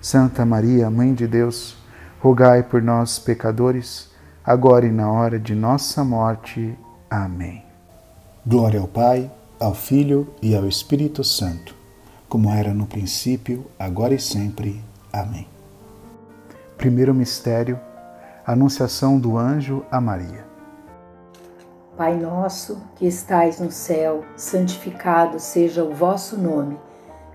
Santa Maria, Mãe de Deus, rogai por nós, pecadores, agora e na hora de nossa morte. Amém. Glória ao Pai, ao Filho e ao Espírito Santo, como era no princípio, agora e sempre. Amém. Primeiro mistério: Anunciação do anjo a Maria. Pai nosso, que estais no céu, santificado seja o vosso nome.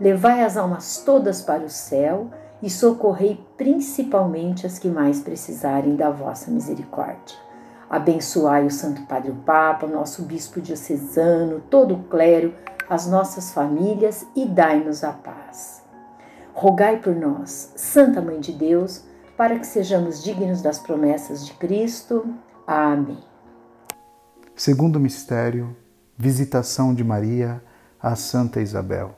levai as almas todas para o céu e socorrei principalmente as que mais precisarem da vossa misericórdia. Abençoai o Santo Padre o Papa, nosso Bispo diocesano, todo o clero, as nossas famílias e dai-nos a paz. Rogai por nós, Santa Mãe de Deus, para que sejamos dignos das promessas de Cristo. Amém. Segundo mistério, visitação de Maria a Santa Isabel.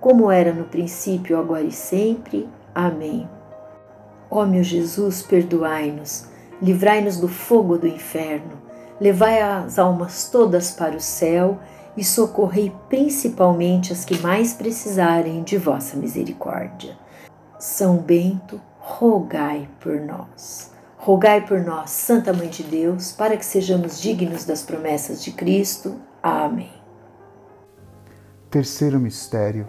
como era no princípio, agora e sempre. Amém. Ó meu Jesus, perdoai-nos, livrai-nos do fogo do inferno, levai as almas todas para o céu e socorrei principalmente as que mais precisarem de vossa misericórdia. São Bento, rogai por nós. Rogai por nós, Santa Mãe de Deus, para que sejamos dignos das promessas de Cristo. Amém. Terceiro mistério: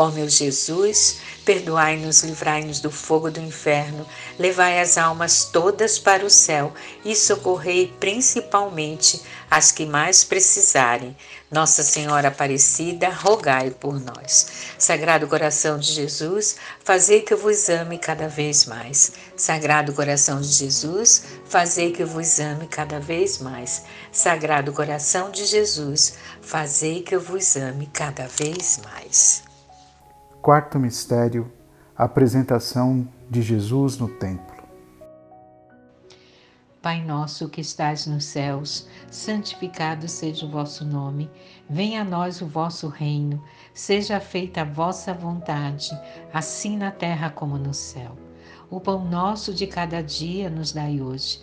Ó meu Jesus, perdoai-nos, livrai-nos do fogo do inferno, levai as almas todas para o céu e socorrei principalmente as que mais precisarem. Nossa Senhora Aparecida, rogai por nós. Sagrado coração de Jesus, fazei que eu vos ame cada vez mais. Sagrado coração de Jesus, fazei que eu vos ame cada vez mais. Sagrado coração de Jesus, fazei que eu vos ame cada vez mais. Quarto mistério: a apresentação de Jesus no templo. Pai nosso que estais nos céus, santificado seja o vosso nome. Venha a nós o vosso reino. Seja feita a vossa vontade, assim na terra como no céu. O pão nosso de cada dia nos dai hoje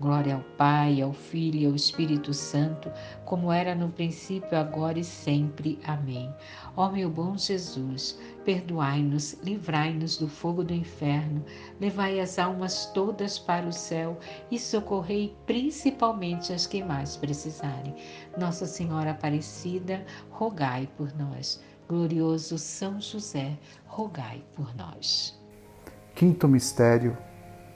Glória ao Pai, ao Filho e ao Espírito Santo, como era no princípio, agora e sempre. Amém. Ó meu bom Jesus, perdoai-nos, livrai-nos do fogo do inferno, levai as almas todas para o céu e socorrei principalmente as que mais precisarem. Nossa Senhora Aparecida, rogai por nós. Glorioso São José, rogai por nós. Quinto mistério: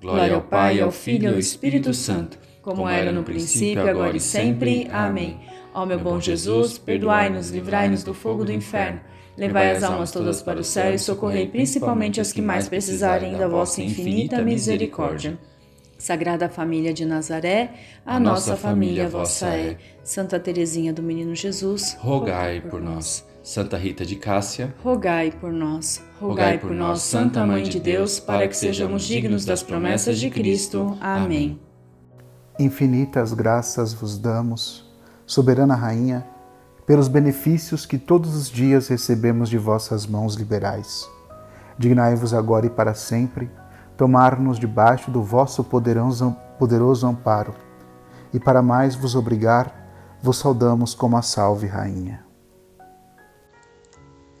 Glória ao Pai, ao Filho e ao Espírito Santo, como era no princípio, agora e sempre. Amém. Ó meu bom Jesus, perdoai-nos, livrai-nos do fogo do inferno, levai as almas todas para o céu e socorrei principalmente as que mais precisarem da vossa infinita misericórdia. Sagrada Família de Nazaré, a, nossa família vossa é. Santa Teresinha do Menino Jesus, rogai por nós. Santa Rita de Cássia, rogai por nós. Rogai por nós, Santa Mãe de Deus, para que sejamos dignos das promessas de Cristo. Amém. Infinitas graças vos damos, soberana Rainha, pelos benefícios que todos os dias recebemos de vossas mãos liberais. Dignai-vos agora e para sempre tomar-nos debaixo do vosso poderoso amparo, e para mais vos obrigar, vos saudamos como a Salve Rainha.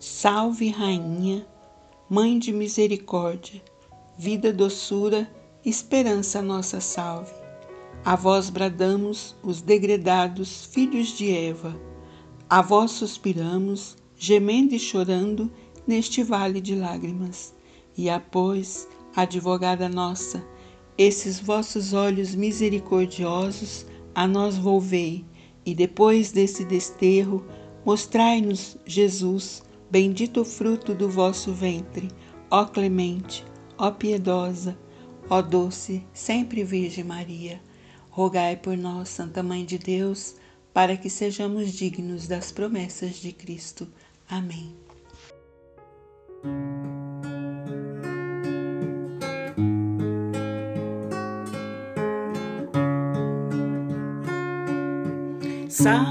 Salve Rainha, Mãe de misericórdia, vida, doçura, esperança nossa salve. A vós bradamos, os degredados filhos de Eva. A vós suspiramos, gemendo e chorando neste vale de lágrimas. E após, advogada nossa, esses vossos olhos misericordiosos a nós volvei, e depois desse desterro, mostrai-nos, Jesus, Bendito o fruto do vosso ventre, ó clemente, ó piedosa, ó doce, sempre Virgem Maria. Rogai por nós, Santa Mãe de Deus, para que sejamos dignos das promessas de Cristo. Amém. Salve,